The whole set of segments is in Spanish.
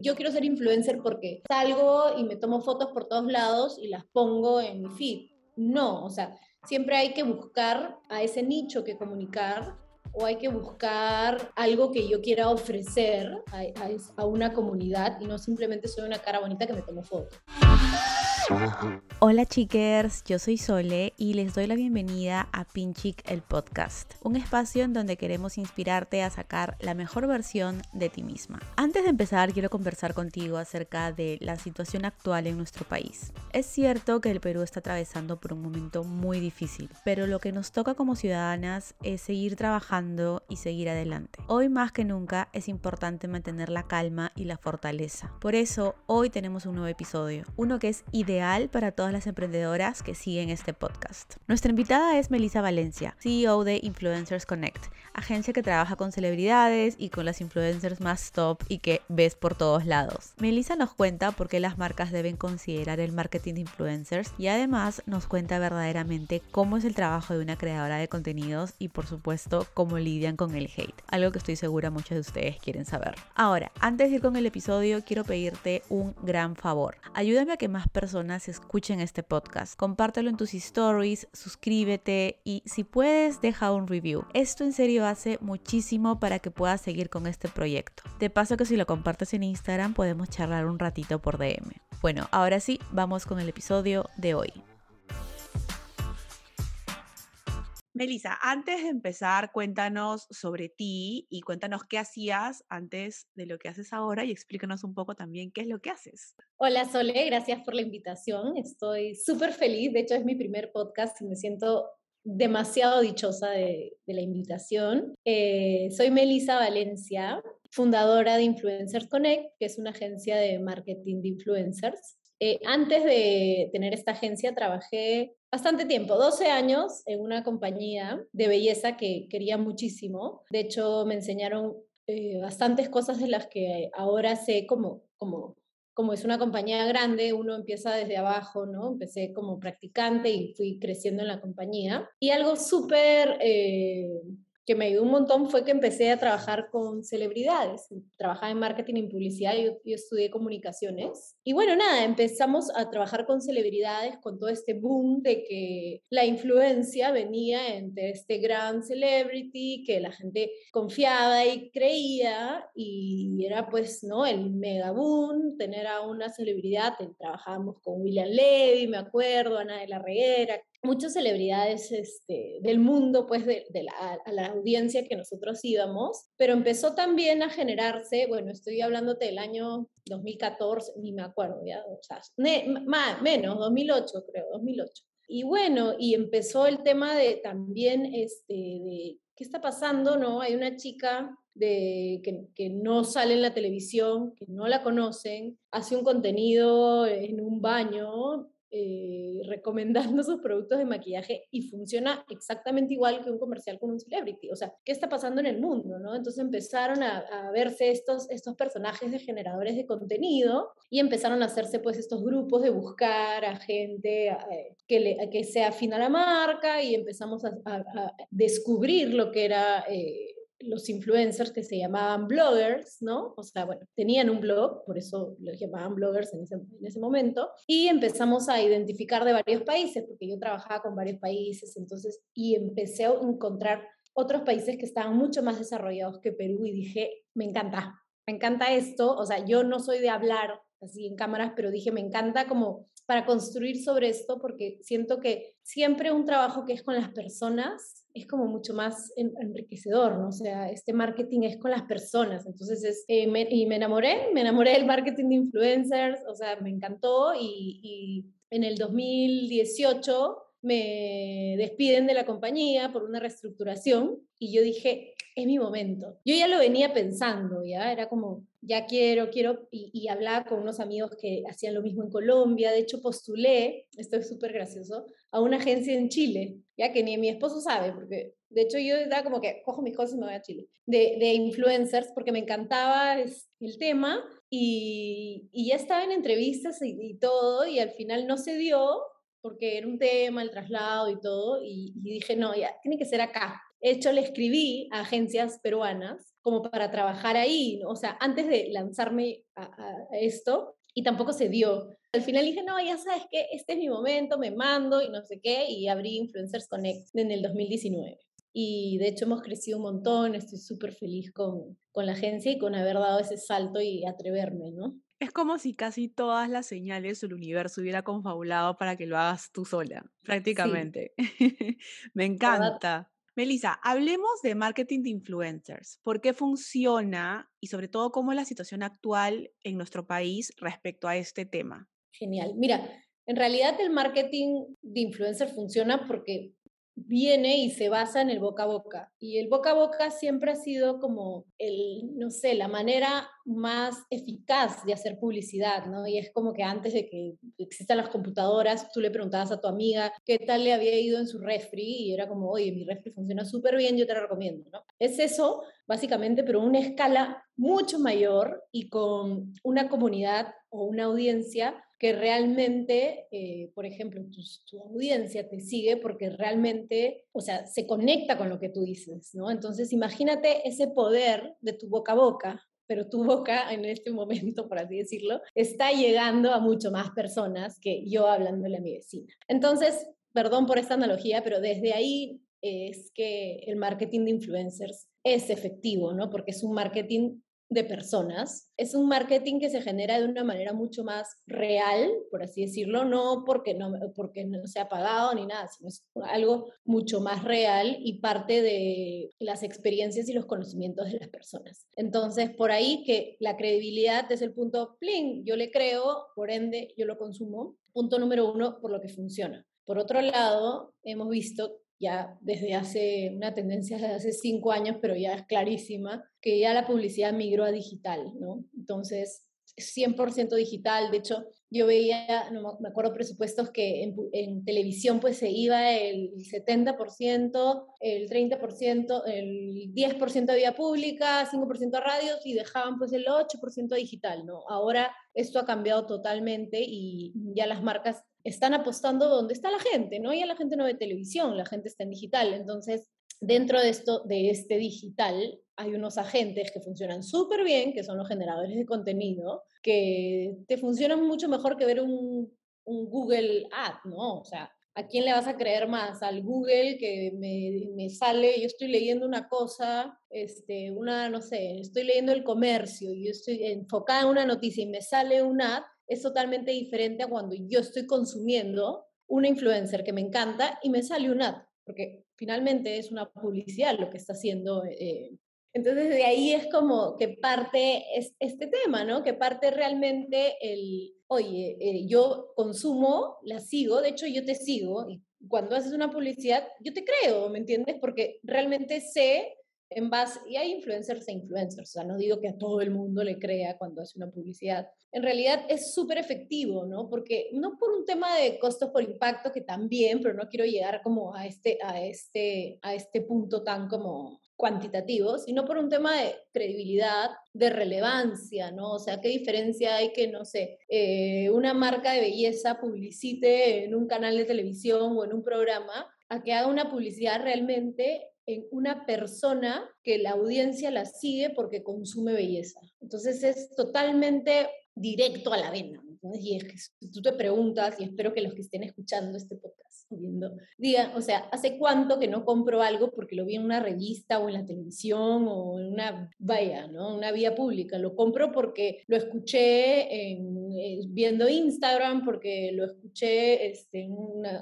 yo quiero ser influencer porque salgo y me tomo fotos por todos lados y las pongo en mi feed. No, o sea, siempre hay que buscar a ese nicho que comunicar o hay que buscar algo que yo quiera ofrecer a, a una comunidad y no simplemente soy una cara bonita que me tomo fotos. Hola chickers, yo soy Sole y les doy la bienvenida a Pinchic el podcast, un espacio en donde queremos inspirarte a sacar la mejor versión de ti misma. Antes de empezar, quiero conversar contigo acerca de la situación actual en nuestro país. Es cierto que el Perú está atravesando por un momento muy difícil, pero lo que nos toca como ciudadanas es seguir trabajando y seguir adelante. Hoy más que nunca es importante mantener la calma y la fortaleza. Por eso, hoy tenemos un nuevo episodio, uno que es ideal para todas las emprendedoras que siguen este podcast. Nuestra invitada es Melissa Valencia, CEO de Influencers Connect, agencia que trabaja con celebridades y con las influencers más top y que ves por todos lados. Melissa nos cuenta por qué las marcas deben considerar el marketing de influencers y además nos cuenta verdaderamente cómo es el trabajo de una creadora de contenidos y por supuesto cómo lidian con el hate, algo que estoy segura muchos de ustedes quieren saber. Ahora, antes de ir con el episodio, quiero pedirte un gran favor. Ayúdame a que más personas escuchen este podcast. Compártelo en tus stories, suscríbete y si puedes deja un review. Esto en serio hace muchísimo para que puedas seguir con este proyecto. De paso que si lo compartes en Instagram podemos charlar un ratito por DM. Bueno, ahora sí, vamos con el episodio de hoy. Melissa, antes de empezar, cuéntanos sobre ti y cuéntanos qué hacías antes de lo que haces ahora y explícanos un poco también qué es lo que haces. Hola Sole, gracias por la invitación. Estoy súper feliz, de hecho es mi primer podcast y me siento demasiado dichosa de, la invitación. Eh, soy Melissa Valencia, fundadora de Influencers Connect, que es una agencia de marketing de influencers. Eh, antes de tener esta agencia trabajé bastante tiempo, 12 años en una compañía de belleza que quería muchísimo. De hecho, me enseñaron eh, bastantes cosas de las que ahora sé como, como, como es una compañía grande, uno empieza desde abajo, ¿no? Empecé como practicante y fui creciendo en la compañía. Y algo súper... Eh, que me ayudó un montón fue que empecé a trabajar con celebridades. Trabajaba en marketing y publicidad, y yo estudié comunicaciones. Y bueno, nada, empezamos a trabajar con celebridades, con todo este boom de que la influencia venía entre este gran celebrity, que la gente confiaba y creía, y era pues, ¿no? El mega boom, tener a una celebridad. Trabajábamos con William Levy, me acuerdo, Ana de la Reguera, muchas celebridades este, del mundo, pues de, la, a la audiencia que nosotros íbamos, pero empezó también a generarse, bueno, estoy hablándote del año 2014, ni me acuerdo ya, o sea, más, menos, 2008 creo, 2008. Y bueno, y empezó el tema de también, este, de qué está pasando, ¿no? Hay una chica de, que, que, no sale en la televisión, que no la conocen, hace un contenido en un baño eh, recomendando sus productos de maquillaje y funciona exactamente igual que un comercial con un celebrity. O sea, ¿qué está pasando en el mundo? ¿no? Entonces empezaron a, verse estos, estos personajes de generadores de contenido y empezaron a hacerse pues estos grupos de buscar a gente eh, que, le, que se afina a la marca y empezamos a, descubrir lo que era... Eh, los influencers que se llamaban bloggers, ¿no? O sea, bueno, tenían un blog, por eso los llamaban bloggers en ese, en ese momento, y empezamos a identificar de varios países, porque yo trabajaba con varios países, entonces, y empecé a encontrar otros países que estaban mucho más desarrollados que Perú y dije, me encanta, me encanta esto, o sea, yo no soy de hablar así en cámaras, pero dije, me encanta como para construir sobre esto, porque siento que siempre un trabajo que es con las personas es como mucho más enriquecedor, ¿no? O sea, este marketing es con las personas, entonces es, eh, y me enamoré, me enamoré del marketing de influencers, o sea, me encantó y, y en el 2018 me despiden de la compañía por una reestructuración y yo dije, es mi momento. Yo ya lo venía pensando, ya era como, ya quiero, quiero, y, y hablaba con unos amigos que hacían lo mismo en Colombia, de hecho postulé, esto es súper gracioso, a una agencia en Chile, ya que ni mi esposo sabe, porque de hecho yo era como que cojo mis cosas y me voy a Chile, de, de influencers, porque me encantaba el tema y, ya estaba en entrevistas y, todo, y al final no se dio, porque era un tema, el traslado y todo, y, dije, no, ya, tiene que ser acá. hecho, le escribí a agencias peruanas como para trabajar ahí, o sea, antes de lanzarme a, esto, y tampoco se dio. Al final dije, no, ya sabes que este es mi momento, me mando y no sé qué, y abrí Influencers Connect en el 2019. Y de hecho hemos crecido un montón, estoy súper feliz con, con la agencia y con haber dado ese salto y atreverme, ¿no? Es como si casi todas las señales del universo hubiera confabulado para que lo hagas tú sola, prácticamente. Me encanta. Melissa, hablemos de marketing de influencers. ¿Por qué funciona y sobre todo cómo es la situación actual en nuestro país respecto a este tema? Genial. Mira, en realidad el marketing de influencers funciona porque viene y se basa en el boca a boca. Y el boca a boca siempre ha sido como el, no sé, la manera más eficaz de hacer publicidad, ¿no? Y es como que antes de que existan las computadoras, tú le preguntabas a tu amiga qué tal le había ido en su refri y era como, oye, mi refri funciona súper bien, yo te lo recomiendo, ¿no? Es eso, básicamente, pero una escala mucho mayor y con una comunidad o una audiencia que realmente, eh, por ejemplo, tu, audiencia te sigue porque realmente, o sea, se conecta con lo que tú dices, ¿no? Entonces, imagínate ese poder de tu boca a boca, pero tu boca en este momento, por así decirlo, está llegando a mucho más personas que yo hablándole a mi vecina. Entonces, perdón por esta analogía, pero desde ahí es que el marketing de influencers es efectivo, ¿no? Porque es un marketing de personas. Es un marketing que se genera de una manera mucho más real, por así decirlo, no porque no, porque no se ha pagado ni nada, sino es algo mucho más real y parte de las experiencias y los conocimientos de las personas. Entonces, por ahí que la credibilidad es el punto, pling, yo le creo, por ende, yo lo consumo. Punto número uno, por lo que funciona. Por otro lado, hemos visto ya desde hace una tendencia desde hace cinco años, pero ya es clarísima, que ya la publicidad migró a digital, ¿no? Entonces, 100% digital. De hecho, yo veía, no me acuerdo presupuestos que en, televisión pues se iba el 70%, el 30%, el 10% de vía pública, 5% a radios y dejaban pues el 8% digital, ¿no? Ahora esto ha cambiado totalmente y ya las marcas están apostando donde está la gente, ¿no? Ya la gente no ve televisión, la gente está en digital. Entonces, dentro de esto, de este digital, hay unos agentes que funcionan súper bien, que son los generadores de contenido, que te funcionan mucho mejor que ver un, Google Ad, ¿no? O sea, ¿a quién le vas a creer más? Al Google que me, me, sale, yo estoy leyendo una cosa, este, una, no sé, estoy leyendo el comercio, y yo estoy enfocada en una noticia y me sale un ad, es totalmente diferente a cuando yo estoy consumiendo una influencer que me encanta y me sale un ad, porque finalmente es una publicidad lo que está haciendo. Eh, entonces de ahí es como que parte es, este tema, ¿no? Que parte realmente el, oye, eh, yo consumo, la sigo, de hecho yo te sigo y cuando haces una publicidad, yo te creo, ¿me entiendes? Porque realmente sé en base, y hay influencers e influencers, o sea, no digo que a todo el mundo le crea cuando hace una publicidad. En realidad es súper efectivo, ¿no? Porque no por un tema de costos por impacto, que también, pero no quiero llegar como a este, a este, a este punto tan como cuantitativo, sino por un tema de credibilidad, de relevancia, ¿no? O sea, ¿qué diferencia hay que, no sé, eh, una marca de belleza publicite en un canal de televisión o en un programa a que haga una publicidad realmente en una persona que la audiencia la sigue porque consume belleza. Entonces es totalmente directo a la vena. Y es que tú te preguntas, y espero que los que estén escuchando este podcast viendo, digan, o sea, ¿hace cuánto que no compro algo porque lo vi en una revista o en la televisión o en una vaya, ¿no? Una vía pública? Lo compro porque lo escuché en, eh, viendo Instagram, porque lo escuché este, en,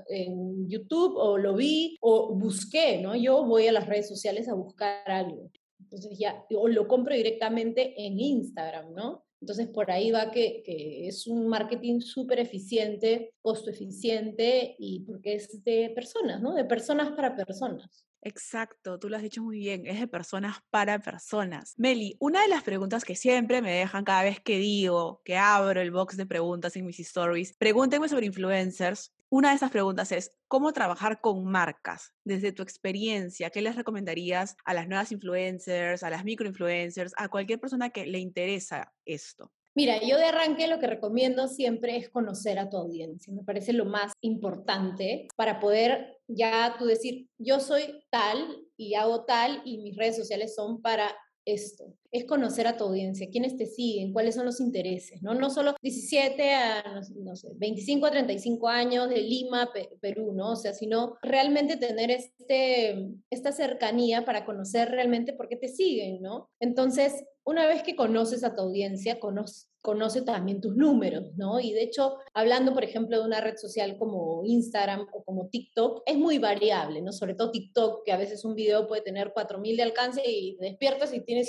en YouTube o lo vi o busqué, ¿no? Yo voy a las redes sociales a buscar algo. Entonces ya, o lo compro directamente en Instagram, ¿no? Entonces, por ahí va que, es un marketing súper eficiente, costo eficiente y porque es de personas, ¿no? De personas para personas. Exacto, tú lo has dicho muy bien, es de personas para personas. Meli, una de las preguntas que siempre me dejan cada vez que digo, que abro el box de preguntas en mis stories, pregúntenme sobre influencers. Una de esas preguntas es, ¿cómo trabajar con marcas? Desde tu experiencia, ¿qué les recomendarías a las nuevas influencers, a las microinfluencers, a cualquier persona que le interesa esto? Mira, yo de arranque lo que recomiendo siempre es conocer a tu audiencia. Me parece lo más importante para poder ya tú decir, yo soy tal y hago tal y mis redes sociales son para esto, es conocer a tu audiencia, quiénes te siguen, cuáles son los intereses, ¿no? No solo 17 a, no, sé, 25 a 35 años de Lima, Perú, ¿no? O sea, sino realmente tener este, esta cercanía para conocer realmente por qué te siguen, ¿no? Entonces, una vez que conoces a tu audiencia, conoce, conoce también tus números, ¿no? Y de hecho, hablando, por ejemplo, de una red social como Instagram o como TikTok, es muy variable, ¿no? Sobre todo TikTok, que a veces un video puede tener 4.000 de alcance y despiertas y tiene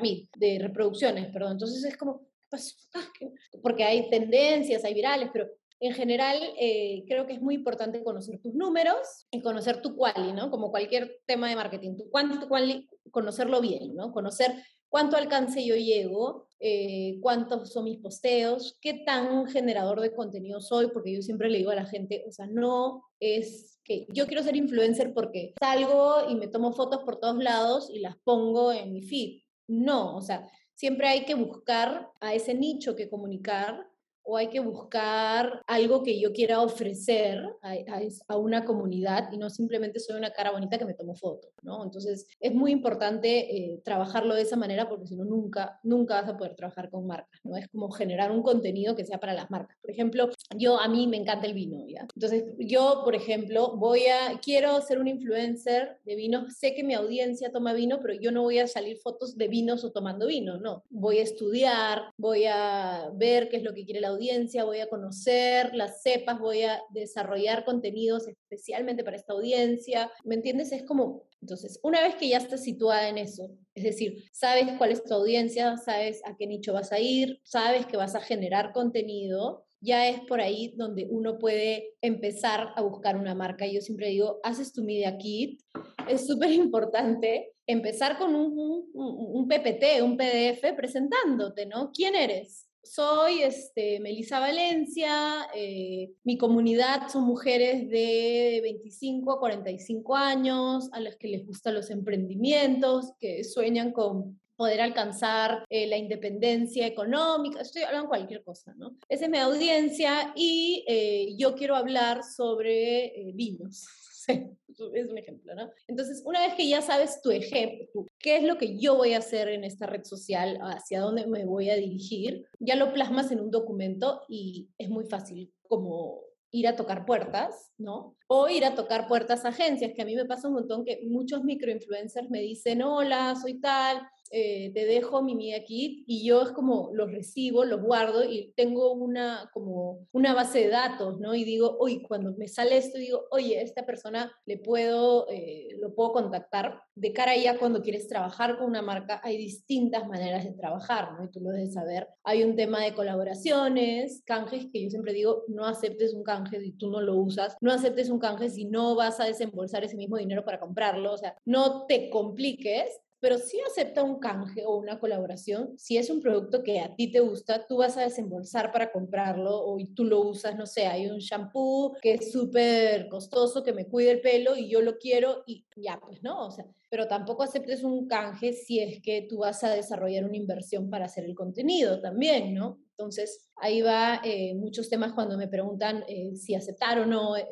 150.000 de reproducciones, perdón. Entonces es como, ah, porque hay tendencias, hay virales, pero en general, eh, creo que es muy importante conocer tus números y conocer tu quali, ¿no? Como cualquier tema de marketing, tu quali, conocerlo bien, ¿no? Conocer cuánto alcance yo llego, eh, cuántos son mis posteos, qué tan generador de contenido soy, porque yo siempre le digo a la gente, o sea, no es que yo quiero ser influencer porque salgo y me tomo fotos por todos lados y las pongo en mi feed. No, o sea, siempre hay que buscar a ese nicho que comunicar o hay que buscar algo que yo quiera ofrecer a, a, una comunidad y no simplemente soy una cara bonita que me tomo fotos, ¿no? Entonces es muy importante eh, trabajarlo de esa manera porque si no nunca, nunca vas a poder trabajar con marcas, ¿no? Es como generar un contenido que sea para las marcas. Por ejemplo, yo a mí me encanta el vino, ¿ya? Entonces yo, por ejemplo, voy a, quiero ser un influencer de vino, sé que mi audiencia toma vino, pero yo no voy a salir fotos de vinos o tomando vino, no. Voy a estudiar, voy a ver qué es lo que quiere la audiencia, voy a conocer las cepas, voy a desarrollar contenidos especialmente para esta audiencia. ¿Me entiendes? Es como, entonces, una vez que ya estás situada en eso, es decir, sabes cuál es tu audiencia, sabes a qué nicho vas a ir, sabes que vas a generar contenido, ya es por ahí donde uno puede empezar a buscar una marca. Yo siempre digo, haces tu media kit, es súper importante empezar con un, un, PPT, un PDF presentándote, ¿no? ¿Quién eres? Soy este, Melisa Valencia, eh, mi comunidad son mujeres de 25 a 45 años, a las que les gustan los emprendimientos, que sueñan con poder alcanzar eh, la independencia económica, estoy hablando cualquier cosa, ¿no? Esa es mi audiencia y eh, yo quiero hablar sobre vinos. Es un ejemplo, ¿no? Entonces, una vez que ya sabes tu ejemplo, qué es lo que yo voy a hacer en esta red social, hacia dónde me voy a dirigir, ya lo plasmas en un documento y es muy fácil como ir a tocar puertas, ¿no? O ir a tocar puertas a agencias, que a mí me pasa un montón que muchos microinfluencers me dicen, hola, soy tal, eh, te dejo mi Media Kit y yo es como los recibo, los guardo y tengo una como una base de datos, ¿no? Y digo, oye, cuando me sale esto, digo, oye, esta persona le puedo, eh, lo puedo contactar. De cara a ella, cuando quieres trabajar con una marca, hay distintas maneras de trabajar, ¿no? Y tú lo debes saber. Hay un tema de colaboraciones, canjes, que yo siempre digo, no aceptes un canje si tú no lo usas, no aceptes un canje si no vas a desembolsar ese mismo dinero para comprarlo, o sea, no te compliques pero si acepta un canje o una colaboración, si es un producto que a ti te gusta, tú vas a desembolsar para comprarlo o tú lo usas, no sé, hay un shampoo que es súper costoso, que me cuida el pelo y yo lo quiero y ya, pues no, o sea, pero tampoco aceptes un canje si es que tú vas a desarrollar una inversión para hacer el contenido también, ¿no? Entonces, ahí va eh, muchos temas cuando me preguntan eh, si aceptar o no eh,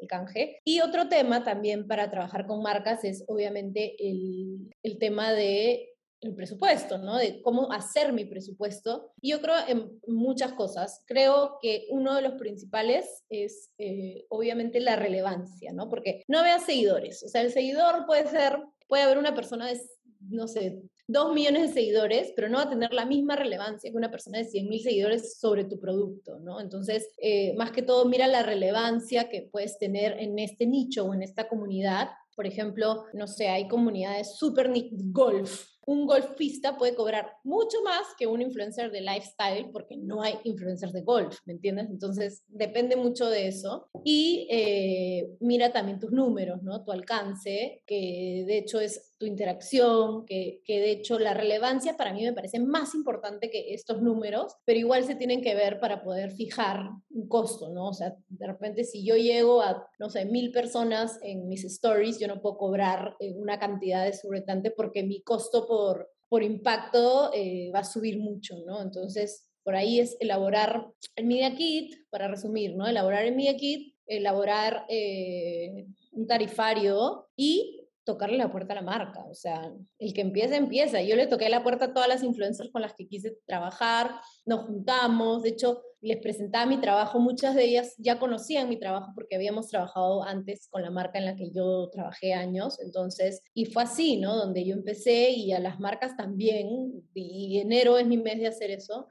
el canje. Y otro tema también para trabajar con marcas es obviamente el, el tema de el presupuesto, ¿no? De cómo hacer mi presupuesto. Y yo creo en muchas cosas. Creo que uno de los principales es eh, obviamente la relevancia, ¿no? Porque no veas seguidores. O sea, el seguidor puede ser, puede haber una persona de, no sé, dos millones de seguidores, pero no va a tener la misma relevancia que una persona de 100 mil seguidores sobre tu producto, ¿no? Entonces, eh, más que todo, mira la relevancia que puedes tener en este nicho o en esta comunidad. Por ejemplo, no sé, hay comunidades super golf, un golfista puede cobrar mucho más que un influencer de lifestyle porque no hay influencers de golf, ¿me entiendes? Entonces depende mucho de eso. Y eh, mira también tus números, ¿no? Tu alcance, que de hecho es tu interacción, que, que de hecho la relevancia para mí me parece más importante que estos números, pero igual se tienen que ver para poder fijar un costo, ¿no? O sea, de repente si yo llego a, no sé, mil personas en mis stories, yo no puedo cobrar eh, una cantidad desorbitante porque mi costo por, por impacto eh, va a subir mucho, ¿no? Entonces, por ahí es elaborar el Media Kit, para resumir, ¿no? Elaborar el Media Kit, elaborar eh, un tarifario y tocarle la puerta a la marca. O sea, el que empieza, empieza. Yo le toqué la puerta a todas las influencers con las que quise trabajar, nos juntamos, de hecho, les presentaba mi trabajo, muchas de ellas ya conocían mi trabajo porque habíamos trabajado antes con la marca en la que yo trabajé años, entonces, y fue así, ¿no? Donde yo empecé y a las marcas también, y enero es mi mes de hacer eso,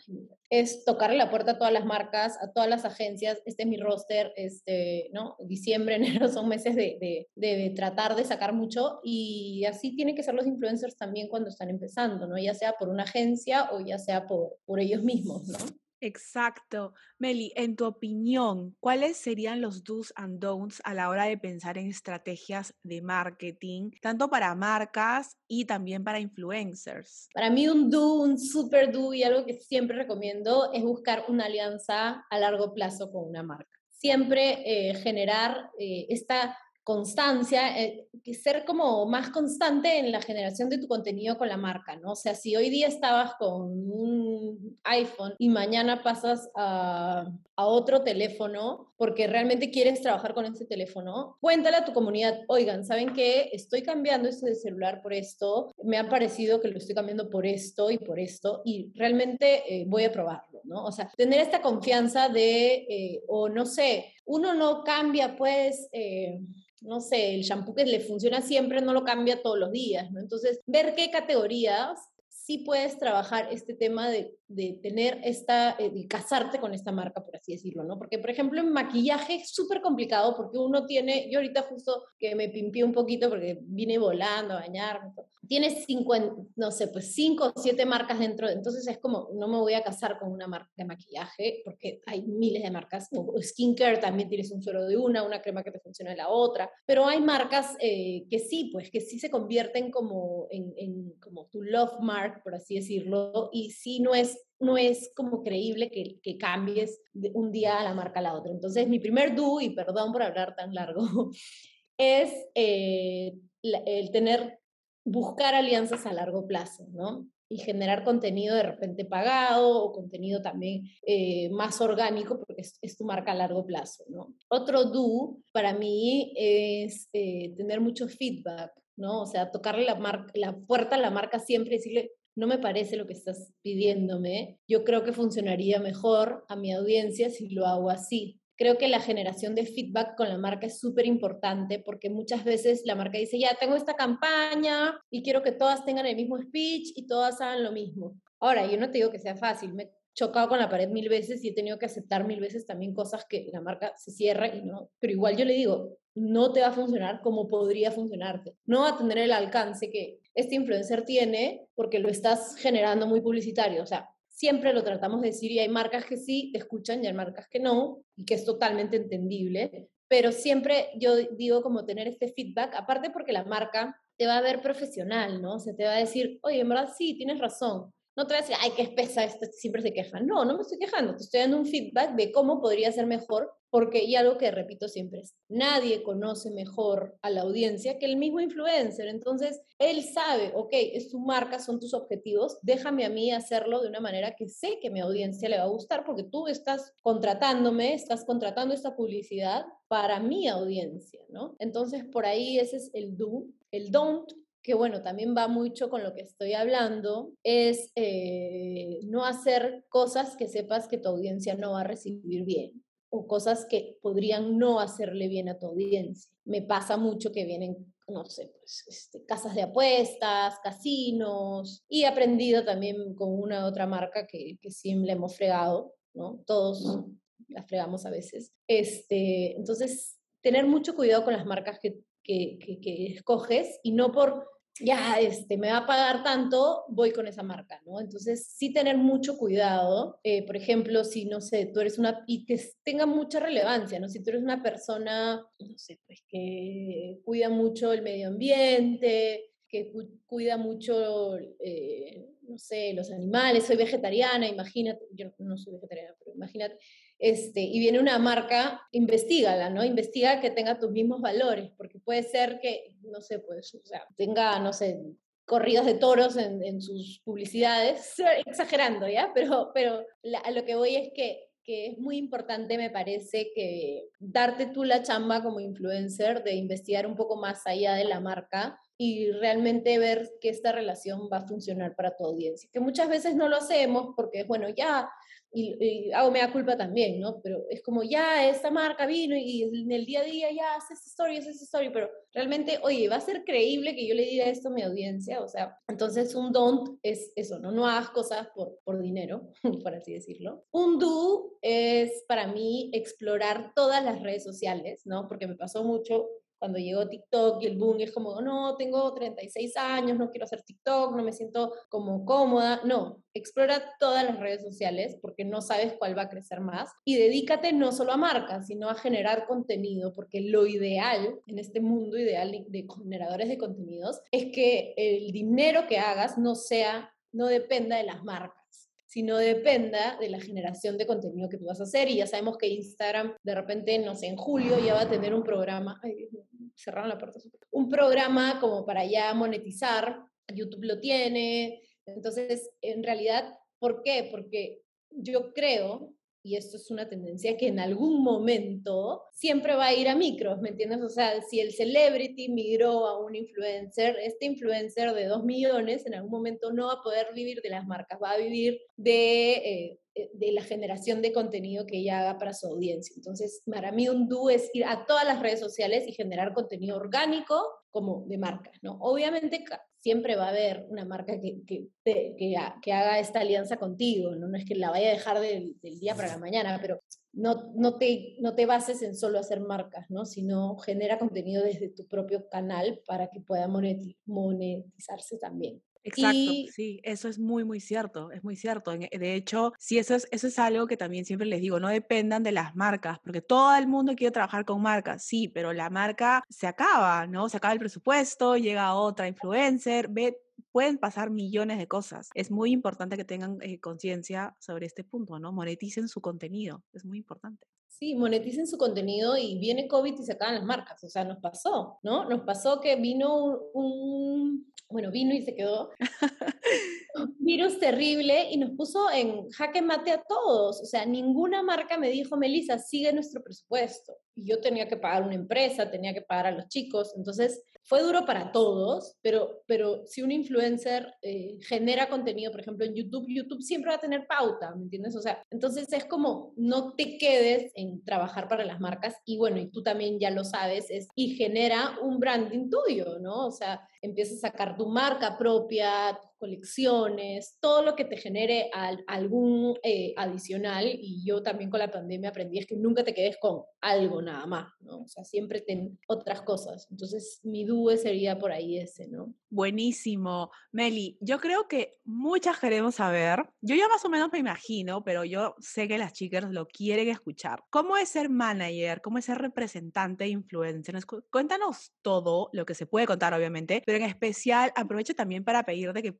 es tocarle la puerta a todas las marcas, a todas las agencias, este es mi roster, este, ¿no? Diciembre, enero son meses de, de, tratar de sacar mucho y así tienen que ser los influencers también cuando están empezando, ¿no? Ya sea por una agencia o ya sea por, por ellos mismos, ¿no? Exacto. Meli, en tu opinión, ¿cuáles serían los do's and don'ts a la hora de pensar en estrategias de marketing, tanto para marcas y también para influencers? Para mí un do, un super do y algo que siempre recomiendo es buscar una alianza a largo plazo con una marca. Siempre eh, generar eh, esta constancia, eh, ser como más constante en la generación de tu contenido con la marca, ¿no? O sea, si hoy día estabas con un iPhone y mañana pasas a, a otro teléfono porque realmente quieres trabajar con ese teléfono, cuéntale a tu comunidad, oigan, ¿saben qué? Estoy cambiando este celular por esto, me ha parecido que lo estoy cambiando por esto y por esto y realmente eh, voy a probarlo, ¿no? O sea, tener esta confianza de, eh, o no sé, uno no cambia pues no sé, el shampoo que le funciona siempre no lo cambia todos los días, ¿no? Entonces, ver qué categorías sí puedes trabajar este tema de, de tener esta, eh, de casarte con esta marca, por así decirlo, ¿no? Porque, por ejemplo, en maquillaje es súper complicado porque uno tiene, yo ahorita justo que me pimpié un poquito porque vine volando a bañarme, tienes cinco, no sé, pues cinco o siete marcas dentro, entonces es como, no me voy a casar con una marca de maquillaje porque hay miles de marcas, o skincare también tienes un suero de una, una crema que te funciona de la otra, pero hay marcas eh, que sí, pues que sí se convierten como en, en como tu love mark, por así decirlo, y sí no es no es como creíble que, que, cambies de un día a la marca a la otra. Entonces, mi primer do, y perdón por hablar tan largo, es eh, el tener buscar alianzas a largo plazo, ¿no? Y generar contenido de repente pagado o contenido también eh, más orgánico porque es, tu marca a largo plazo, ¿no? Otro do para mí es eh, tener mucho feedback, ¿no? O sea, tocarle la, la puerta a la marca siempre y decirle, no me parece lo que estás pidiéndome, yo creo que funcionaría mejor a mi audiencia si lo hago así creo que la generación de feedback con la marca es súper importante porque muchas veces la marca dice, ya tengo esta campaña y quiero que todas tengan el mismo speech y todas hagan lo mismo. Ahora, yo no te digo que sea fácil, me he chocado con la pared mil veces y he tenido que aceptar mil veces también cosas que la marca se cierra y no, pero igual yo le digo, no te va a funcionar como podría funcionarte. No va a tener el alcance que este influencer tiene porque lo estás generando muy publicitario. O sea, siempre lo tratamos de decir y hay marcas que sí te escuchan y hay marcas que no, y que es totalmente entendible, pero siempre yo digo como tener este feedback, aparte porque la marca te va a ver profesional, ¿no? O sea, te va a decir, oye, en verdad sí, tienes razón. No te va a decir, ay, qué espesa, siempre se queja. No, no me estoy quejando, te estoy dando un feedback de cómo podría ser mejor porque, y algo que repito siempre es, nadie conoce mejor a la audiencia que el mismo influencer. Entonces, él sabe, ok, es tu marca, son tus objetivos, déjame a mí hacerlo de una manera que sé que mi audiencia le va a gustar porque tú estás contratándome, estás contratando esta publicidad para mi audiencia, ¿no? Entonces, por ahí ese es el do. El don't que bueno, también va mucho con lo que estoy hablando, es eh, no hacer cosas que sepas que tu audiencia no va a recibir bien o cosas que podrían no hacerle bien a tu audiencia. Me pasa mucho que vienen, no sé, pues, este, casas de apuestas, casinos, y he aprendido también con una otra marca que, que sí le hemos fregado, ¿no? Todos la fregamos a veces. Este, entonces, tener mucho cuidado con las marcas que, que, que escoges y no por ya este, me va a pagar tanto, voy con esa marca, ¿no? Entonces, sí tener mucho cuidado, eh, por ejemplo, si, no sé, tú eres una, y que tenga mucha relevancia, ¿no? Si tú eres una persona, no sé, pues que cuida mucho el medio ambiente, que cuida mucho, eh, no sé, los animales, soy vegetariana, imagínate, yo no soy vegetariana, pero imagínate, este, y viene una marca, investigala, ¿no? Investiga que tenga tus mismos valores, porque puede ser que, no sé, pues, o sea, tenga, no sé, corridas de toros en, sus publicidades, exagerando, ¿ya? Pero, pero a lo que voy es que, que es muy importante, me parece, que darte tú la chamba como influencer de investigar un poco más allá de la marca y realmente ver que esta relación va a funcionar para tu audiencia. Que muchas veces no lo hacemos porque, bueno, ya y, hago me da culpa también, ¿no? Pero es como ya esta marca vino y en el día a día ya hace esta story, hace esta story, pero realmente, oye, va a ser creíble que yo le diga esto a mi audiencia, o sea, entonces un don't es eso, ¿no? No hagas cosas por, por dinero, por así decirlo. Un do es para mí explorar todas las redes sociales, ¿no? Porque me pasó mucho cuando llegó TikTok y el boom, es como, no, tengo 36 años, no quiero hacer TikTok, no me siento como cómoda. No, explora todas las redes sociales porque no sabes cuál va a crecer más y dedícate no solo a marcas, sino a generar contenido, porque lo ideal en este mundo ideal de generadores de contenidos es que el dinero que hagas no sea, no dependa de las marcas sino dependa de la generación de contenido que tú vas a hacer. Y ya sabemos que Instagram, de repente, no sé, en julio ya va a tener un programa, ay, cerraron la puerta, un programa como para ya monetizar, YouTube lo tiene. Entonces, en realidad, ¿por qué? Porque yo creo y esto es una tendencia que en algún momento siempre va a ir a micros, ¿me entiendes? O sea, si el celebrity migró a un influencer, este influencer de dos millones en algún momento no va a poder vivir de las marcas, va a vivir de, eh, de la generación de contenido que ella haga para su audiencia. Entonces, para mí un do es ir a todas las redes sociales y generar contenido orgánico como de marcas, ¿no? Obviamente siempre va a haber una marca que, que, que, haga esta alianza contigo, ¿no? no es que la vaya a dejar del, día para la mañana, pero no, no, te, no te bases en solo hacer marcas, ¿no? sino genera contenido desde tu propio canal para que pueda monetizarse también. Exacto, sí, eso es muy, muy cierto, es muy cierto. De hecho, sí, eso es, eso es algo que también siempre les digo, no dependan de las marcas, porque todo el mundo quiere trabajar con marcas, sí, pero la marca se acaba, ¿no? Se acaba el presupuesto, llega otra influencer, ve, pueden pasar millones de cosas. Es muy importante que tengan eh, conciencia sobre este punto, ¿no? Moneticen su contenido, es muy importante. Sí, moneticen su contenido y viene COVID y se acaban las marcas. O sea, nos pasó, ¿no? Nos pasó que vino un, bueno, vino y se quedó. un virus terrible y nos puso en jaque mate a todos. O sea, ninguna marca me dijo, Melissa, sigue nuestro presupuesto. Y yo tenía que pagar una empresa, tenía que pagar a los chicos. Entonces, fue duro para todos, pero, pero si un influencer eh, genera contenido, por ejemplo, en YouTube, YouTube siempre va a tener pauta, ¿me entiendes? O sea, entonces es como no te quedes en trabajar para las marcas y bueno, y tú también ya lo sabes, es, y genera un branding tuyo, ¿no? O sea, empiezas a sacar tu marca propia, colecciones, todo lo que te genere algún eh, adicional. Y yo también con la pandemia aprendí es que nunca te quedes con algo nada más, ¿no? O sea, siempre ten otras cosas. Entonces, mi dúo sería por ahí ese, ¿no? Buenísimo. Meli, yo creo que muchas queremos saber, yo ya más o menos me imagino, pero yo sé que las chicas lo quieren escuchar. ¿Cómo es ser manager? ¿Cómo es ser representante de influencer? Cuéntanos todo lo que se puede contar, obviamente, pero en especial aprovecho también para pedirte que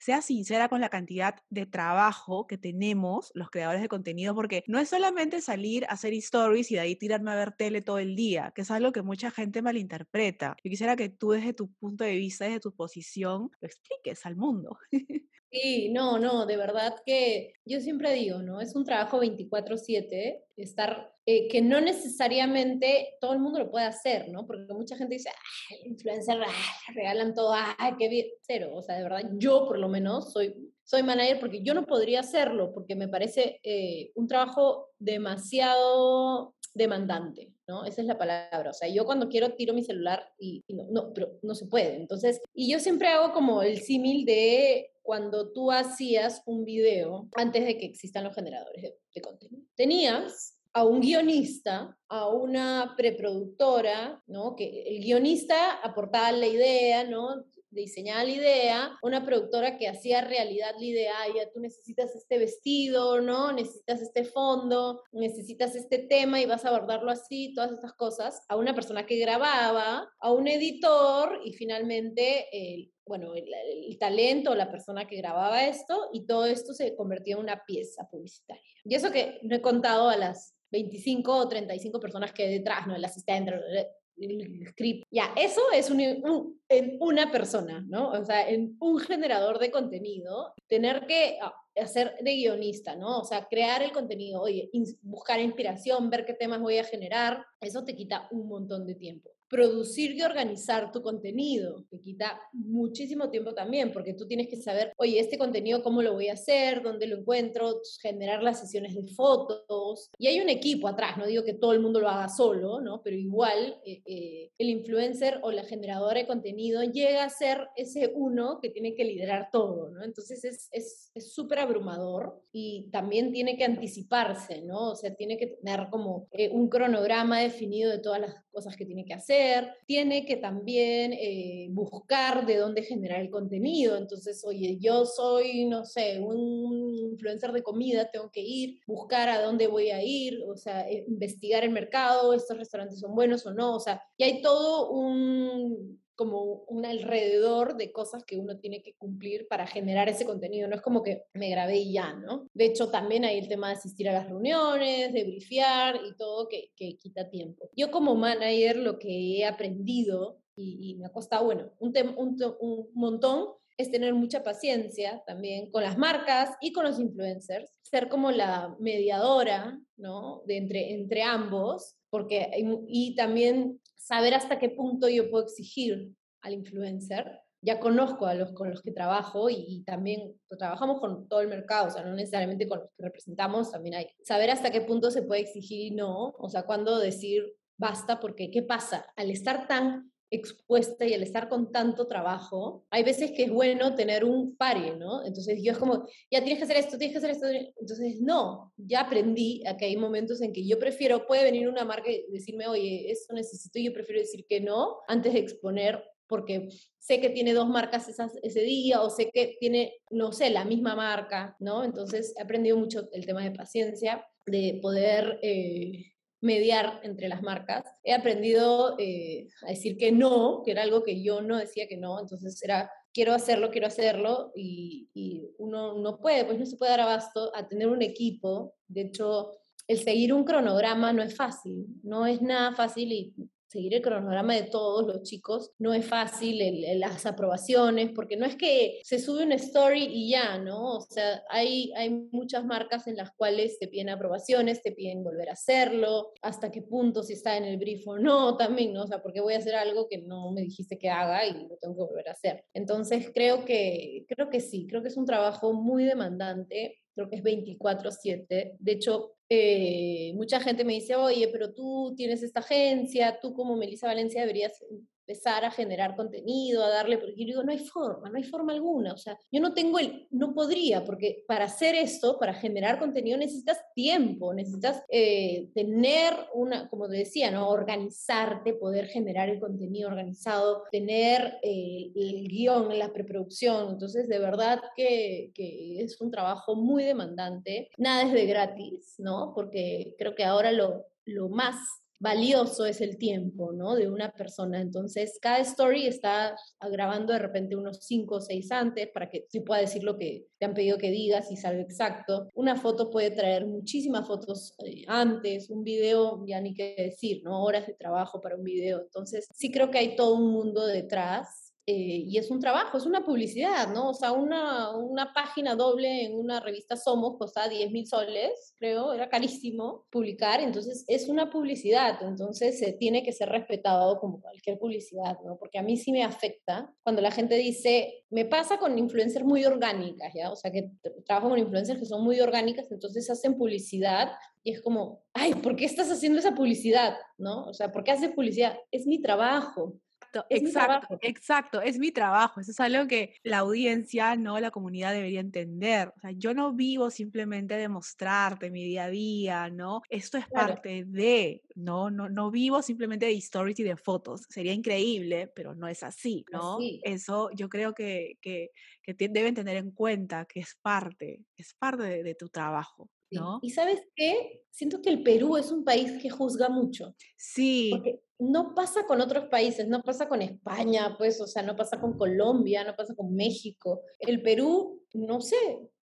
seas sincera con la cantidad de trabajo que tenemos los creadores de contenido, porque no es solamente salir a hacer stories y de ahí tirarme a ver tele todo el día, que es algo que mucha gente malinterpreta. Yo quisiera que tú desde tu punto de vista, desde tu posición, lo expliques al mundo. Sí, no, no, de verdad que yo siempre digo, ¿no? Es un trabajo 24/7, estar, eh, que no necesariamente todo el mundo lo puede hacer, ¿no? Porque mucha gente dice, ah, influencer, ah, regalan todo, ah, qué bien, cero, o sea, de verdad, yo por lo menos soy, soy manager porque yo no podría hacerlo, porque me parece eh, un trabajo demasiado demandante, ¿no? Esa es la palabra. O sea, yo cuando quiero tiro mi celular y, no, no, pero no se puede. Entonces, y yo siempre hago como el símil de cuando tú hacías un video antes de que existan los generadores de, contenido. Tenías a un guionista, a una preproductora, ¿no? Que el guionista aportaba la idea, ¿no? Diseñaba la idea, una productora que hacía realidad la idea, ya tú necesitas este vestido, ¿no? Necesitas este fondo, necesitas este tema y vas a abordarlo así, todas estas cosas, a una persona que grababa, a un editor y finalmente el, bueno, el, el, talento, la persona que grababa esto, y todo esto se convertía en una pieza publicitaria. Y eso que no he contado a las 25 o 35 personas que hay detrás, ¿no? El asistente, script. Ya, eso es un, en una persona, ¿no? O sea, en un generador de contenido, tener que ah, hacer de guionista, ¿no? O sea, crear el contenido, oye, buscar inspiración, ver qué temas voy a generar, eso te quita un montón de tiempo producir y organizar tu contenido. Te quita muchísimo tiempo también, porque tú tienes que saber, oye, este contenido, ¿cómo lo voy a hacer? ¿Dónde lo encuentro? Generar las sesiones de fotos. Y hay un equipo atrás, no digo que todo el mundo lo haga solo, ¿no? Pero igual eh, eh, el influencer o la generadora de contenido llega a ser ese uno que tiene que liderar todo, ¿no? Entonces es súper es, abrumador y también tiene que anticiparse, ¿no? O sea, tiene que tener como eh, un cronograma definido de todas las cosas que tiene que hacer tiene que también eh, buscar de dónde generar el contenido. Entonces, oye, yo soy, no sé, un influencer de comida, tengo que ir, buscar a dónde voy a ir, o sea, eh, investigar el mercado, estos restaurantes son buenos o no, o sea, y hay todo un como un alrededor de cosas que uno tiene que cumplir para generar ese contenido. No es como que me grabé y ya, ¿no? De hecho, también hay el tema de asistir a las reuniones, de brifear y todo que, que quita tiempo. Yo como manager lo que he aprendido y, me ha costado, bueno, un, un, un montón es tener mucha paciencia también con las marcas y con los influencers, ser como la mediadora, ¿no? De entre, entre ambos, porque, y también saber hasta qué punto yo puedo exigir al influencer. Ya conozco a los con los que trabajo y, también trabajamos con todo el mercado, o sea, no necesariamente con los que representamos, también hay. Saber hasta qué punto se puede exigir y no, o sea, cuándo decir basta, porque ¿qué pasa? Al estar tan expuesta y al estar con tanto trabajo, hay veces que es bueno tener un pare, ¿no? Entonces yo es como, ya tienes que hacer esto, tienes que hacer esto. Entonces, no, ya aprendí a que hay momentos en que yo prefiero, puede venir una marca y decirme, oye, esto necesito, y yo prefiero decir que no antes de exponer porque sé que tiene dos marcas ese día o sé que tiene, no sé, la misma marca, ¿no? Entonces he aprendido mucho el tema de paciencia, de poder eh, mediar entre las marcas. He aprendido eh, a decir que no, que era algo que yo no decía que no, entonces era quiero hacerlo, quiero hacerlo y, y uno no puede, pues no se puede dar abasto a tener un equipo. De hecho, el seguir un cronograma no es fácil, no es nada fácil y seguir el cronograma de todos los chicos no es fácil, las aprobaciones, porque no es que se sube una story y ya, ¿no? O sea, hay, hay muchas marcas en las cuales te piden aprobaciones, te piden volver a hacerlo, hasta qué punto si está en el brief o no, también, ¿no? O sea, porque voy a hacer algo que no me dijiste que haga y lo tengo que volver a hacer. Entonces, creo que, creo que sí, creo que es un trabajo muy demandante creo que es 24/7. De hecho, eh, mucha gente me dice, oye, pero tú tienes esta agencia, tú como Melissa Valencia deberías empezar a generar contenido, a darle, porque yo digo, no hay forma, no hay forma alguna, o sea, yo no tengo el, no podría, porque para hacer esto, para generar contenido necesitas tiempo, necesitas eh, tener una, como te decía, ¿no? Organizarte, poder generar el contenido organizado, tener eh, el guion, la preproducción, entonces de verdad que, que es un trabajo muy demandante, nada es de gratis, ¿no? Porque creo que ahora lo, lo más valioso es el tiempo, ¿no? De una persona. Entonces, cada story está grabando de repente unos cinco o seis antes para que sí pueda decir lo que te han pedido que digas y salga exacto. Una foto puede traer muchísimas fotos eh, antes, un video ya ni qué decir, ¿no? Horas de trabajo para un video. Entonces, sí creo que hay todo un mundo detrás eh, y es un trabajo, es una publicidad, ¿no? O sea, una, una página doble en una revista Somos costaba 10 mil soles, creo, era carísimo publicar, entonces es una publicidad, entonces se tiene que ser respetado como cualquier publicidad, ¿no? Porque a mí sí me afecta cuando la gente dice, me pasa con influencers muy orgánicas, ¿ya? O sea, que trabajo con influencers que son muy orgánicas, entonces hacen publicidad y es como, ay, ¿por qué estás haciendo esa publicidad? ¿No? O sea, ¿por qué haces publicidad? Es mi trabajo. Exacto, exacto, es mi trabajo. Eso es algo que la audiencia, no la comunidad debería entender. O sea, yo no vivo simplemente de mostrarte mi día a día, ¿no? Esto es parte de, ¿no? ¿no? No vivo simplemente de stories y de fotos. Sería increíble, pero no es así, ¿no? Eso yo creo que, que, que deben tener en cuenta que es parte, es parte de, tu trabajo. ¿No? Y sabes qué? Siento que el Perú es un país que juzga mucho. Sí no pasa con otros países, no pasa con España, pues, o sea, no pasa con Colombia, no pasa con México. El Perú, no sé,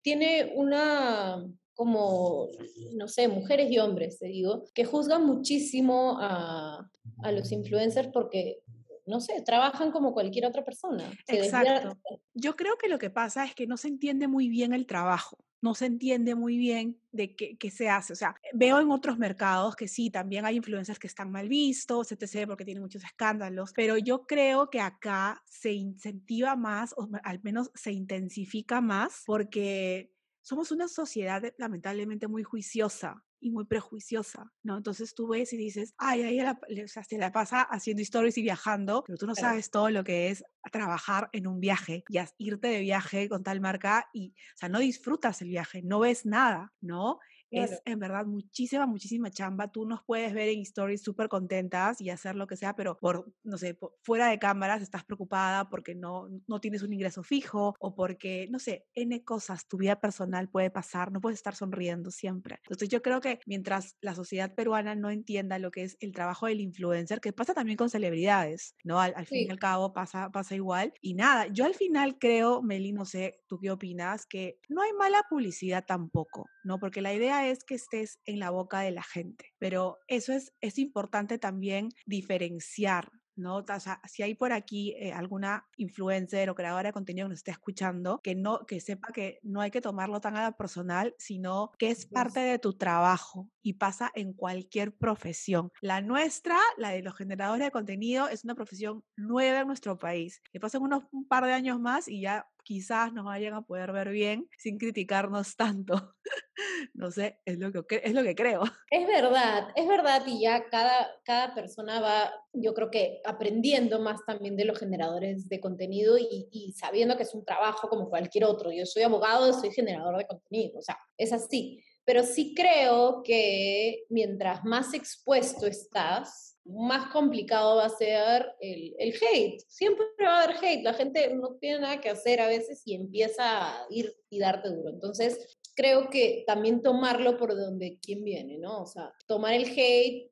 tiene una como, no sé, mujeres y hombres, te digo, que juzgan muchísimo a, a los influencers porque no sé, trabajan como cualquier otra persona. Exacto. Yo creo que lo que pasa es que no se entiende muy bien el trabajo no se entiende muy bien de qué, qué, se hace. O sea, veo en otros mercados que sí, también hay influencers que están mal vistos, etc., porque tienen muchos escándalos, pero yo creo que acá se incentiva más, o al menos se intensifica más, porque somos una sociedad lamentablemente muy juiciosa y muy prejuiciosa, ¿no? Entonces tú ves y dices, ay, ella o sea, se la pasa haciendo stories y viajando, pero tú no sabes todo lo que es trabajar en un viaje y irte de viaje con tal marca y, o sea, no disfrutas el viaje, no ves nada, ¿no? Es en verdad muchísima, muchísima chamba. Tú nos puedes ver en stories súper contentas y hacer lo que sea, pero por, no sé, fuera de cámaras estás preocupada porque no, no tienes un ingreso fijo o porque, no sé, N cosas, tu vida personal puede pasar, no puedes estar sonriendo siempre. Entonces yo creo que mientras la sociedad peruana no entienda lo que es el trabajo del influencer, que pasa también con celebridades, ¿no? Al, fin y al cabo pasa, pasa igual. Y nada, yo al final creo, Meli, no sé, tú qué opinas, que no hay mala publicidad tampoco, ¿no? Porque la idea es que estés en la boca de la gente, pero eso es, es importante también diferenciar ¿no? O sea, si hay por aquí eh, alguna influencer o creadora de contenido que nos esté escuchando, que no, que sepa que no hay que tomarlo tan a la personal, sino que es parte de tu trabajo y pasa en cualquier profesión. La nuestra, la de los generadores de contenido, es una profesión nueva en nuestro país. Que pasen unos un par de años más y ya quizás nos vayan a poder ver bien sin criticarnos tanto. no sé, es lo que, es lo que creo. Es verdad, es verdad y ya cada, cada persona va, yo creo que aprendiendo más también de los generadores de contenido y, y sabiendo que es un trabajo como cualquier otro. Yo soy abogado, soy generador de contenido, o sea, es así. Pero sí creo que mientras más expuesto estás, más complicado va a ser el, el, hate. Siempre va a haber hate. La gente no tiene nada que hacer a veces y empieza a ir y darte duro. Entonces, creo que también tomarlo por donde quien viene, ¿no? O sea, tomar el hate,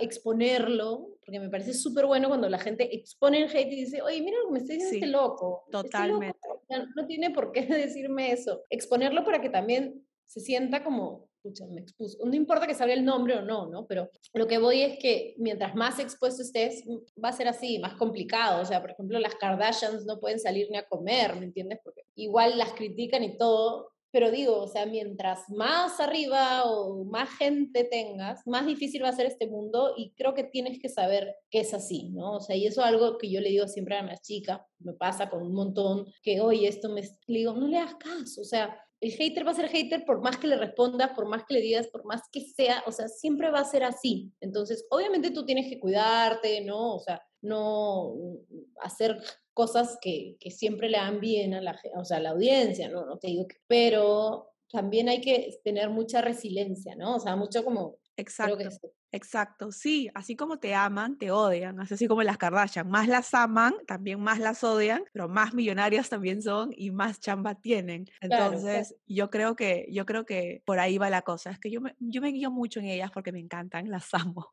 exponerlo, porque me parece súper bueno cuando la gente expone el hate y dice, oye, mira lo que me está diciendo este loco. Este totalmente. No tiene por qué decirme eso. Exponerlo para que también se sienta como escucha, me expuso. No importa que salga el nombre o no, ¿no? Pero lo que voy es que mientras más expuesto estés, va a ser así, más complicado. O sea, por ejemplo, las Kardashians no pueden salir ni a comer, ¿me entiendes? Porque igual las critican y todo, pero digo, o sea, mientras más arriba o más gente tengas, más difícil va a ser este mundo y creo que tienes que saber que es así, ¿no? O sea, y eso es algo que yo le digo siempre a mis chicas, me pasa con un montón, que, oye, esto me... Le digo, no le hagas caso, o sea, el hater va a ser hater por más que le respondas, por más que le digas, por más que sea, o sea, siempre va a ser así. Entonces, obviamente tú tienes que cuidarte, ¿no? O sea, no hacer cosas que, que siempre le dan bien a la, o sea, a la audiencia, ¿no? No te digo que, pero también hay que tener mucha resiliencia, ¿no? O sea, mucho como... Exacto. Exacto, sí, así como te aman, te odian, así como las Kardashian, más las aman, también más las odian, pero más millonarias también son y más chamba tienen. Entonces, yo creo que yo creo que por ahí va la cosa, es que yo me, yo me guío mucho en ellas porque me encantan, las amo.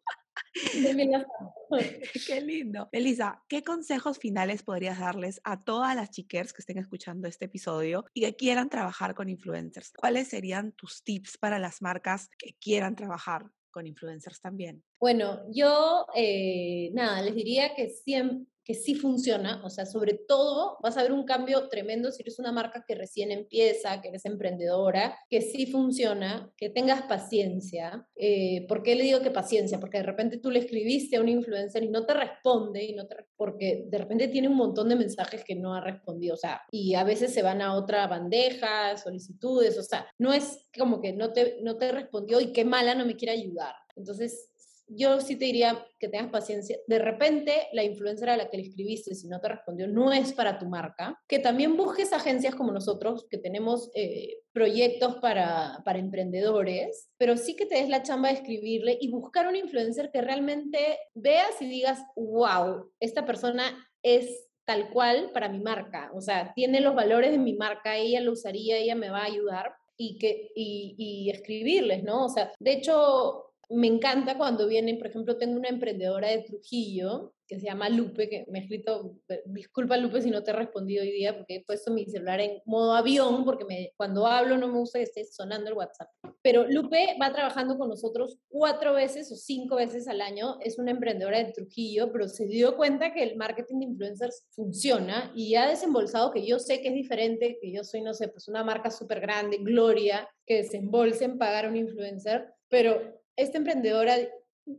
Qué lindo. Elisa, ¿qué consejos finales podrías darles a todas las chiquers que estén escuchando este episodio y que quieran trabajar con influencers? ¿Cuáles serían tus tips para las marcas que quieran trabajar con influencers también? Bueno, yo, eh, nada, les diría que siempre, que sí funciona, o sea, sobre todo vas a ver un cambio tremendo si eres una marca que recién empieza, que eres emprendedora, que sí funciona, que tengas paciencia. Eh, ¿Por qué le digo que paciencia? Porque de repente tú le escribiste a un influencer y no te responde, y no te, porque de repente tiene un montón de mensajes que no ha respondido, o sea, y a veces se van a otra bandeja, solicitudes, o sea, no es como que no te, no te respondió y qué mala no me quiere ayudar. Entonces, yo sí te diría que tengas paciencia. De repente, la influencer a la que le escribiste, si no te respondió, no es para tu marca. Que también busques agencias como nosotros, que tenemos eh, proyectos para, para emprendedores, pero sí que te des la chamba de escribirle y buscar un influencer que realmente veas y digas, wow, esta persona es tal cual para mi marca. O sea, tiene los valores de mi marca, ella lo usaría, ella me va a ayudar. Y, que, y, y escribirles, ¿no? O sea, de hecho, me encanta cuando vienen, por ejemplo, tengo una emprendedora de Trujillo que se llama Lupe, que me ha escrito, disculpa Lupe si no te he respondido hoy día porque he puesto mi celular en modo avión porque me, cuando hablo no me gusta que esté sonando el WhatsApp. Pero Lupe va trabajando con nosotros cuatro veces o cinco veces al año, es una emprendedora de Trujillo, pero se dio cuenta que el marketing de influencers funciona y ha desembolsado, que yo sé que es diferente, que yo soy, no sé, pues una marca súper grande, Gloria, que desembolse en pagar a un influencer, pero esta emprendedora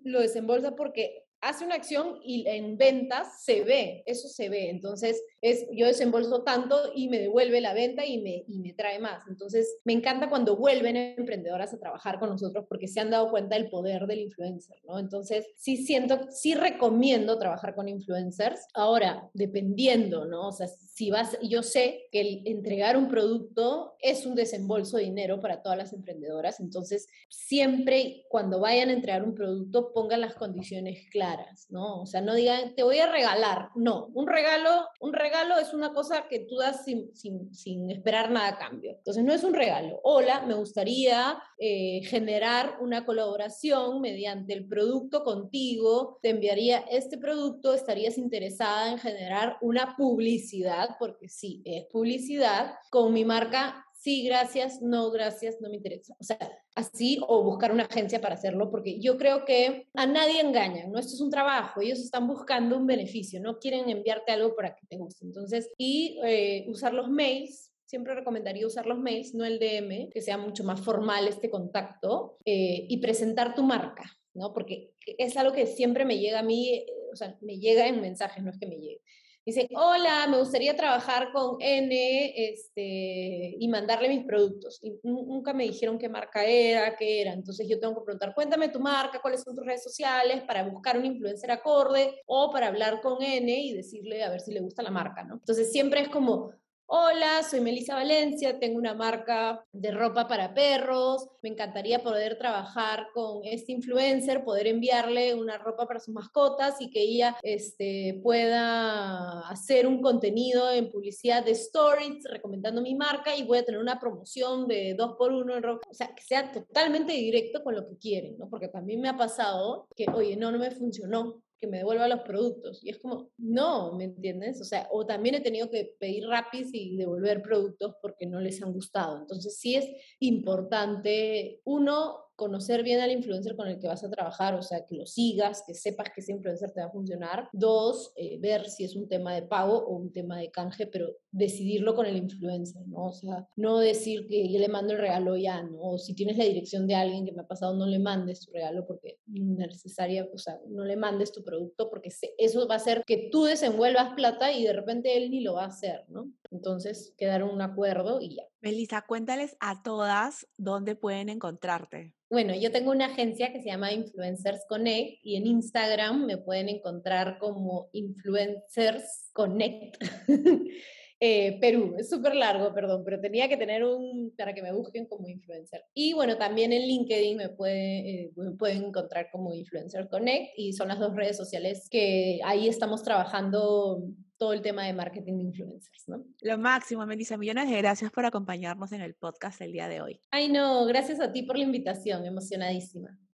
lo desembolsa porque hace una acción y en ventas se ve, eso se ve. Entonces, es yo desembolso tanto y me devuelve la venta y me, y me trae más. Entonces, me encanta cuando vuelven emprendedoras a trabajar con nosotros porque se han dado cuenta del poder del influencer, ¿no? Entonces, sí siento, sí recomiendo trabajar con influencers. Ahora, dependiendo, ¿no? O sea, si vas, yo sé que el entregar un producto es un desembolso de dinero para todas las emprendedoras. Entonces, siempre cuando vayan a entregar un producto, pongan las condiciones claras, ¿no? O sea, no digan, te voy a regalar. No, un regalo, un regalo es una cosa que tú das sin, sin, sin, esperar nada a cambio. Entonces, no es un regalo. Hola, me gustaría eh, generar una colaboración mediante el producto contigo. Te enviaría este producto, estarías interesada en generar una publicidad, porque sí, es publicidad, con mi marca sí, gracias, no, gracias, no me interesa. O sea, así o buscar una agencia para hacerlo, porque yo creo que a nadie engañan, ¿no? Esto es un trabajo, ellos están buscando un beneficio, no quieren enviarte algo para que te guste. Entonces, y eh, usar los mails, siempre recomendaría usar los mails, no el DM, que sea mucho más formal este contacto, eh, y presentar tu marca, ¿no? Porque es algo que siempre me llega a mí, eh, o sea, me llega en mensajes, no es que me llegue. Dice, hola, me gustaría trabajar con N este, y mandarle mis productos. Y nunca me dijeron qué marca era, qué era. Entonces yo tengo que preguntar, cuéntame tu marca, cuáles son tus redes sociales para buscar un influencer acorde o para hablar con N y decirle a ver si le gusta la marca. Entonces siempre es como, Hola, soy Melissa Valencia, tengo una marca de ropa para perros. Me encantaría poder trabajar con este influencer, poder enviarle una ropa para sus mascotas y que ella este, pueda hacer un contenido en publicidad de stories recomendando mi marca y voy a tener una promoción de dos por uno en ropa. O sea, que sea totalmente directo con lo que quieren, ¿no? Porque también me ha pasado que, oye, no, no me funcionó que me devuelva los productos. Y es como, no, ¿me entiendes? O sea, o también he tenido que pedir rapis y devolver productos porque no les han gustado. Entonces sí es importante, uno, conocer bien al influencer con el que vas a trabajar, o sea, que lo sigas, que sepas que ese influencer te va a funcionar. Dos, eh, ver si es un tema de pago o un tema de canje, pero decidirlo con el influencer, ¿no? O sea, no decir que yo le mando el regalo ya, ¿no? O si tienes la dirección de alguien que me ha pasado, no le mandes tu regalo porque necesaria, o sea, no le mandes tu producto porque eso va a hacer que tú desenvuelvas plata y de repente él ni lo va a hacer, ¿no? Entonces, quedar un acuerdo y ya. Melissa, cuéntales a todas dónde pueden encontrarte. Bueno, yo tengo una agencia que se llama Influencers Connect y en Instagram me pueden encontrar como Influencers Connect. Eh, Perú, es súper largo, perdón, pero tenía que tener un para que me busquen como influencer. Y bueno, también en LinkedIn me, puede, eh, me pueden encontrar como Influencer Connect y son las dos redes sociales que ahí estamos trabajando todo el tema de marketing de influencers, ¿no? Lo máximo, Melissa. Millones de gracias por acompañarnos en el podcast el día de hoy. Ay, no, gracias a ti por la invitación, emocionadísima.